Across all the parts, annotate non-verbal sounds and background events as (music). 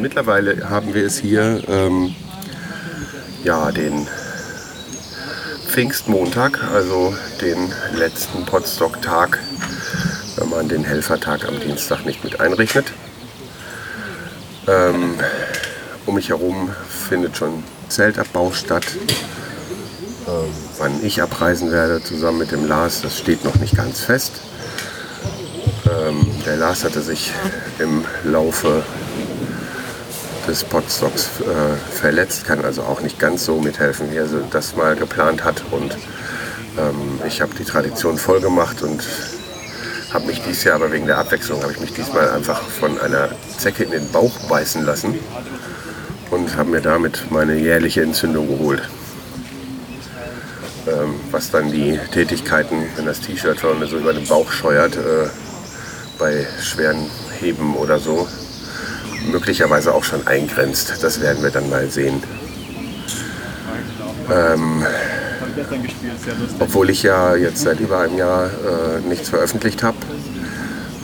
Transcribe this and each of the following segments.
Mittlerweile haben wir es hier, ähm, ja, den Pfingstmontag, also den letzten Potstock-Tag, wenn man den Helfertag am Dienstag nicht mit einrechnet. Ähm, um mich herum findet schon Zeltabbau statt. Ähm, wann ich abreisen werde, zusammen mit dem Lars, das steht noch nicht ganz fest. Ähm, der Lars hatte sich im Laufe des Potstocks äh, verletzt, kann also auch nicht ganz so mithelfen, wie er das mal geplant hat. Und ähm, ich habe die Tradition voll gemacht und habe mich dieses Jahr, aber wegen der Abwechslung, habe ich mich diesmal einfach von einer Zecke in den Bauch beißen lassen und habe mir damit meine jährliche Entzündung geholt. Ähm, was dann die Tätigkeiten, wenn das T-Shirt vorne so über den Bauch scheuert, äh, bei schweren Heben oder so, möglicherweise auch schon eingrenzt. Das werden wir dann mal sehen. Ähm, obwohl ich ja jetzt seit über einem Jahr äh, nichts veröffentlicht habe.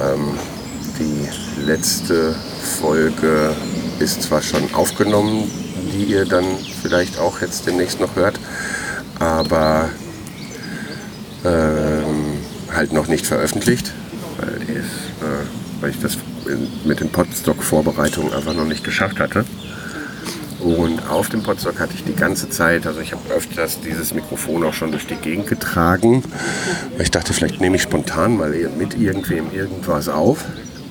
Ähm, die letzte Folge ist zwar schon aufgenommen, die ihr dann vielleicht auch jetzt demnächst noch hört, aber ähm, halt noch nicht veröffentlicht, weil, ist, äh, weil ich das mit den Podstock-Vorbereitungen einfach noch nicht geschafft hatte. Und auf dem Podstock hatte ich die ganze Zeit, also ich habe öfters dieses Mikrofon auch schon durch die Gegend getragen. Ich dachte, vielleicht nehme ich spontan mal mit irgendwem irgendwas auf.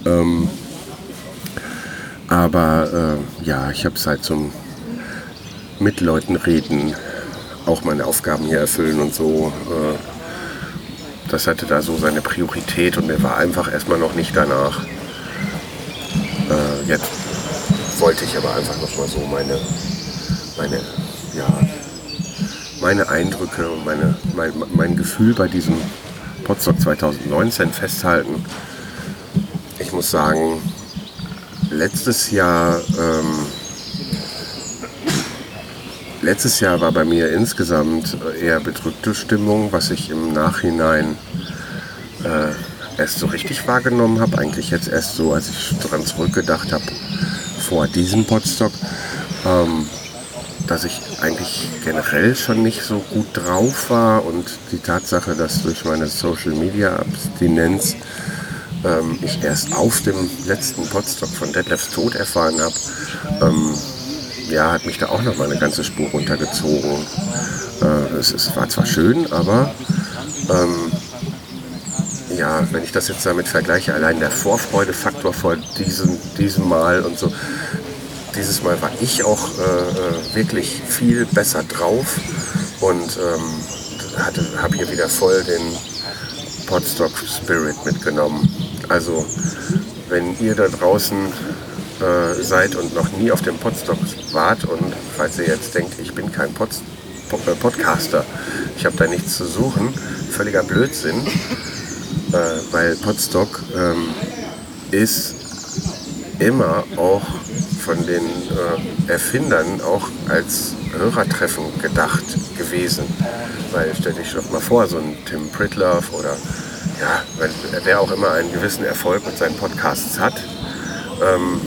Ähm, aber äh, ja, ich habe es halt zum mit Leuten reden, auch meine Aufgaben hier erfüllen und so. Äh, das hatte da so seine Priorität und mir war einfach erstmal noch nicht danach. Jetzt wollte ich aber einfach noch mal so meine, meine, ja, meine Eindrücke und meine, mein, mein Gefühl bei diesem Potsdok 2019 festhalten. Ich muss sagen, letztes Jahr, ähm, letztes Jahr war bei mir insgesamt eher bedrückte Stimmung, was ich im Nachhinein äh, erst so richtig wahrgenommen habe. Eigentlich jetzt erst so, als ich daran zurückgedacht habe, vor diesem Podstock, ähm, dass ich eigentlich generell schon nicht so gut drauf war und die Tatsache, dass durch meine Social Media Abstinenz ähm, ich erst auf dem letzten Podstock von Detlefs Tod erfahren habe, ähm, ja, hat mich da auch noch mal eine ganze Spur runtergezogen. Äh, es, es, war zwar schön, aber ähm, ja, wenn ich das jetzt damit vergleiche, allein der Vorfreudefaktor vor diesem, diesem Mal und so, dieses Mal war ich auch äh, wirklich viel besser drauf und ähm, habe hier wieder voll den Podstock Spirit mitgenommen. Also wenn ihr da draußen äh, seid und noch nie auf dem Podstock wart und falls ihr jetzt denkt, ich bin kein Pod Pod äh, Podcaster, ich habe da nichts zu suchen, völliger Blödsinn, äh, weil Podstock ähm, ist immer auch von den äh, Erfindern auch als Hörertreffen gedacht gewesen. Weil stell dich doch mal vor, so ein Tim Pritlove oder ja, wer auch immer einen gewissen Erfolg mit seinen Podcasts hat, ähm,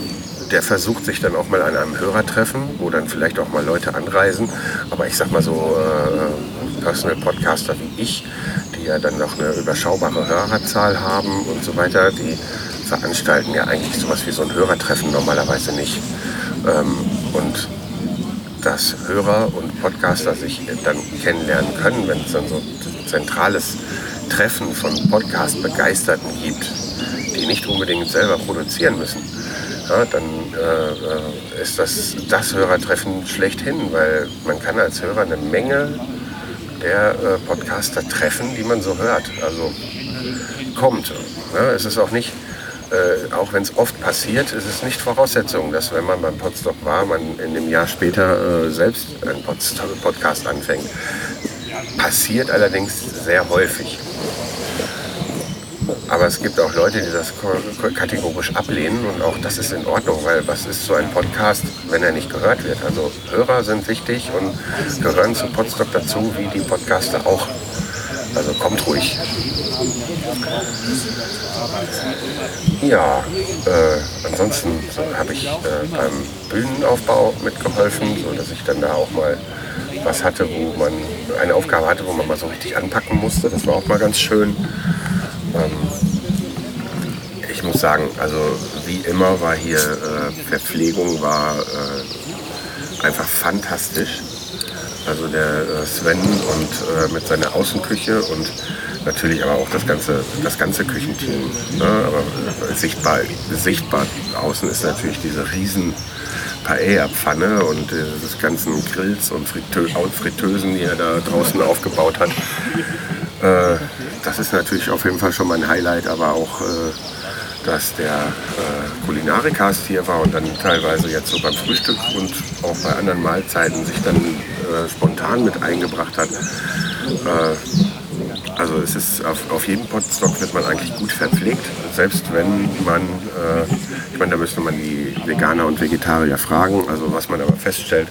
der versucht sich dann auch mal an einem Hörertreffen, wo dann vielleicht auch mal Leute anreisen. Aber ich sag mal so, äh, Personal Podcaster wie ich, ja dann noch eine überschaubare Hörerzahl haben und so weiter, die veranstalten ja eigentlich sowas wie so ein Hörertreffen normalerweise nicht. Ähm, und dass Hörer und Podcaster sich dann kennenlernen können, wenn es dann so ein zentrales Treffen von Podcast-Begeisterten gibt, die nicht unbedingt selber produzieren müssen, ja, dann äh, ist das das Hörertreffen schlechthin, weil man kann als Hörer eine Menge der äh, Podcaster treffen, die man so hört. Also kommt. Ne? Es ist auch nicht äh, auch wenn es oft passiert, ist es nicht Voraussetzung, dass wenn man beim Podstock war, man in dem Jahr später äh, selbst einen Podstock Podcast anfängt. Passiert allerdings sehr häufig. Aber es gibt auch Leute, die das kategorisch ablehnen und auch das ist in Ordnung, weil was ist so ein Podcast, wenn er nicht gehört wird? Also Hörer sind wichtig und gehören zu Podstock dazu, wie die Podcaster auch. Also kommt ruhig. Ja, äh, ansonsten so, habe ich äh, beim Bühnenaufbau mitgeholfen, so dass ich dann da auch mal was hatte, wo man eine Aufgabe hatte, wo man mal so richtig anpacken musste. Das war auch mal ganz schön. Ähm, ich muss sagen, also wie immer war hier äh, Verpflegung war äh, einfach fantastisch. Also der äh, Sven und äh, mit seiner Außenküche und natürlich aber auch das ganze, das ganze Küchenteam. Ne? Aber äh, sichtbar, sichtbar außen ist natürlich diese riesen Paella-Pfanne und das ganzen Grills und Fritö Fritteusen, die er da draußen aufgebaut hat. Äh, das ist natürlich auf jeden Fall schon mal ein Highlight, aber auch, äh, dass der äh, Kulinarikast hier war und dann teilweise jetzt so beim Frühstück und auch bei anderen Mahlzeiten sich dann äh, spontan mit eingebracht hat. Also es ist auf, auf jedem Potstock wird man eigentlich gut verpflegt, selbst wenn man, äh, ich meine, da müsste man die Veganer und Vegetarier fragen, also was man aber feststellt,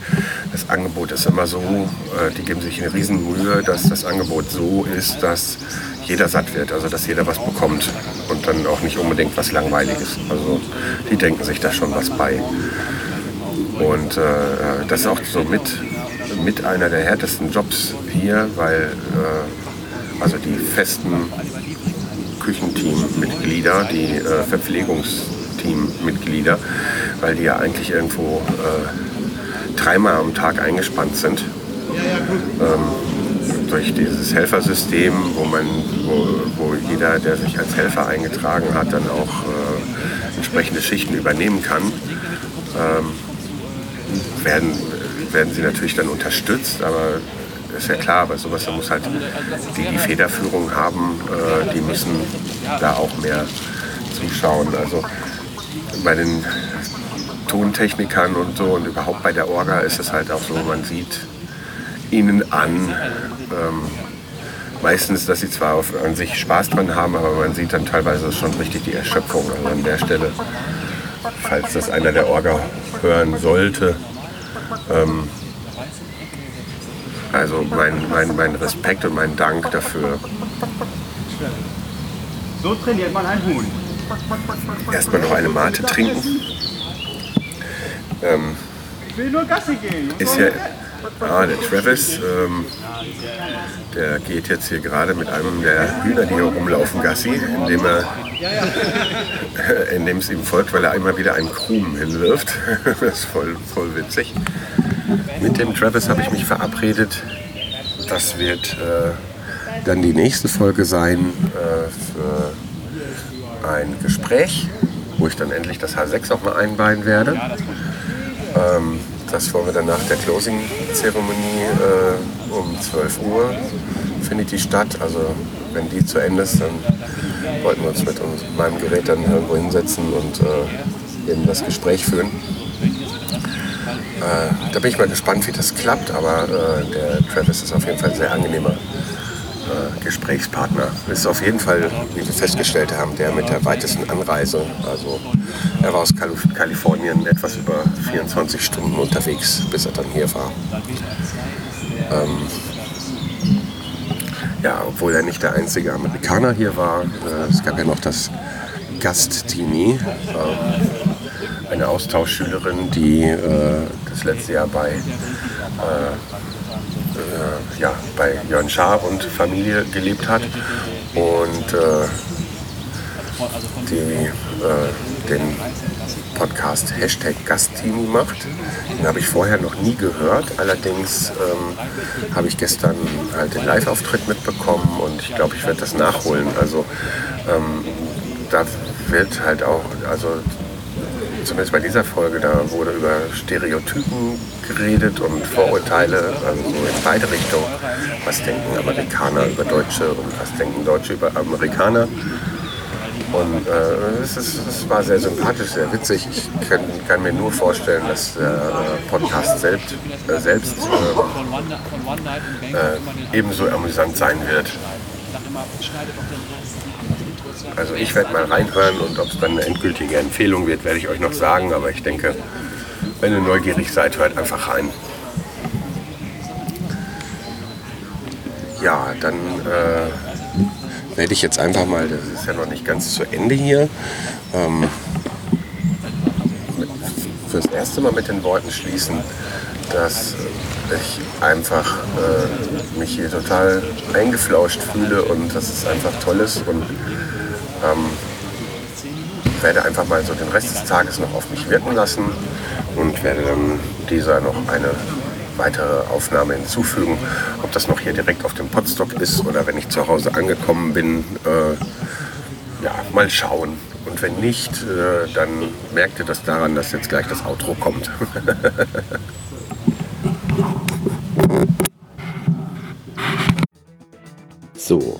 das Angebot ist immer so, äh, die geben sich eine Riesenmühe, dass das Angebot so ist, dass jeder satt wird, also dass jeder was bekommt und dann auch nicht unbedingt was Langweiliges. Also die denken sich da schon was bei. Und äh, das ist auch so mit, mit einer der härtesten Jobs hier, weil äh, also die festen Küchenteammitglieder, die äh, Verpflegungsteammitglieder, weil die ja eigentlich irgendwo äh, dreimal am Tag eingespannt sind. Ähm, durch dieses Helfersystem, wo, man, wo, wo jeder, der sich als Helfer eingetragen hat, dann auch äh, entsprechende Schichten übernehmen kann, ähm, werden, werden sie natürlich dann unterstützt, aber ist ja klar, bei sowas da muss halt die die Federführung haben, äh, die müssen da auch mehr zuschauen. Also bei den Tontechnikern und so und überhaupt bei der Orga ist es halt auch so, man sieht ihnen an, ähm, meistens, dass sie zwar auf, an sich Spaß dran haben, aber man sieht dann teilweise schon richtig die Erschöpfung. Also an der Stelle, falls das einer der Orga hören sollte, ähm, also mein, mein, mein Respekt und mein Dank dafür. So trainiert man einen Huhn. Erstmal noch eine Mate trinken. Ähm, Ich will nur Gassi gehen. ist ja, ah, der Travis, ähm, der geht jetzt hier gerade mit einem der Hühner, die hier rumlaufen, Gassi, indem er, (laughs) indem es ihm folgt, weil er einmal wieder einen Krumen hinwirft. (laughs) das ist voll, voll witzig. Mit dem Travis habe ich mich verabredet. Das wird äh, dann die nächste Folge sein äh, für ein Gespräch, wo ich dann endlich das H6 auch mal einweihen werde. Ähm, das wollen wir dann nach der Closing-Zeremonie äh, um 12 Uhr findet die statt. Also wenn die zu Ende ist, dann wollten wir uns mit uns, meinem Gerät dann irgendwo hinsetzen und äh, eben das Gespräch führen. Äh, da bin ich mal gespannt, wie das klappt, aber äh, der Travis ist auf jeden Fall ein sehr angenehmer äh, Gesprächspartner. Ist auf jeden Fall, wie wir festgestellt haben, der mit der weitesten Anreise. Also er war aus Kalif Kalifornien etwas über 24 Stunden unterwegs, bis er dann hier war. Ähm, ja, obwohl er nicht der einzige Amerikaner hier war. Äh, es gab ja noch das Gast-Tini, ähm, eine Austauschschülerin, die äh, das letzte Jahr bei, äh, äh, ja, bei Jörn Schaar und Familie gelebt hat und äh, die äh, den Podcast Hashtag Gasttini macht. Den habe ich vorher noch nie gehört. Allerdings ähm, habe ich gestern halt den Live-Auftritt mitbekommen und ich glaube, ich werde das nachholen. Also ähm, da wird halt auch, also zumindest bei dieser Folge, da wurde über Stereotypen geredet und Vorurteile, also so in beide Richtungen. Was denken Amerikaner über Deutsche und was denken Deutsche über Amerikaner? Und äh, es, ist, es war sehr sympathisch, sehr witzig. Ich kann, kann mir nur vorstellen, dass der äh, Podcast selbst, äh, selbst äh, ebenso amüsant sein wird. Also ich werde mal reinhören und ob es dann eine endgültige Empfehlung wird, werde ich euch noch sagen. Aber ich denke, wenn ihr neugierig seid, hört einfach rein. Ja, dann äh, werde ich jetzt einfach mal, das ist ja noch nicht ganz zu Ende hier, ähm, fürs erste Mal mit den Worten schließen, dass ich einfach äh, mich hier total eingeflauscht fühle und dass es einfach toll ist und ähm, werde einfach mal so den Rest des Tages noch auf mich wirken lassen und werde dann dieser noch eine weitere Aufnahme hinzufügen. Ob das noch hier direkt auf dem Podstock ist oder wenn ich zu Hause angekommen bin, äh, ja, mal schauen. Und wenn nicht, äh, dann merkt ihr das daran, dass jetzt gleich das Outro kommt. (laughs) So,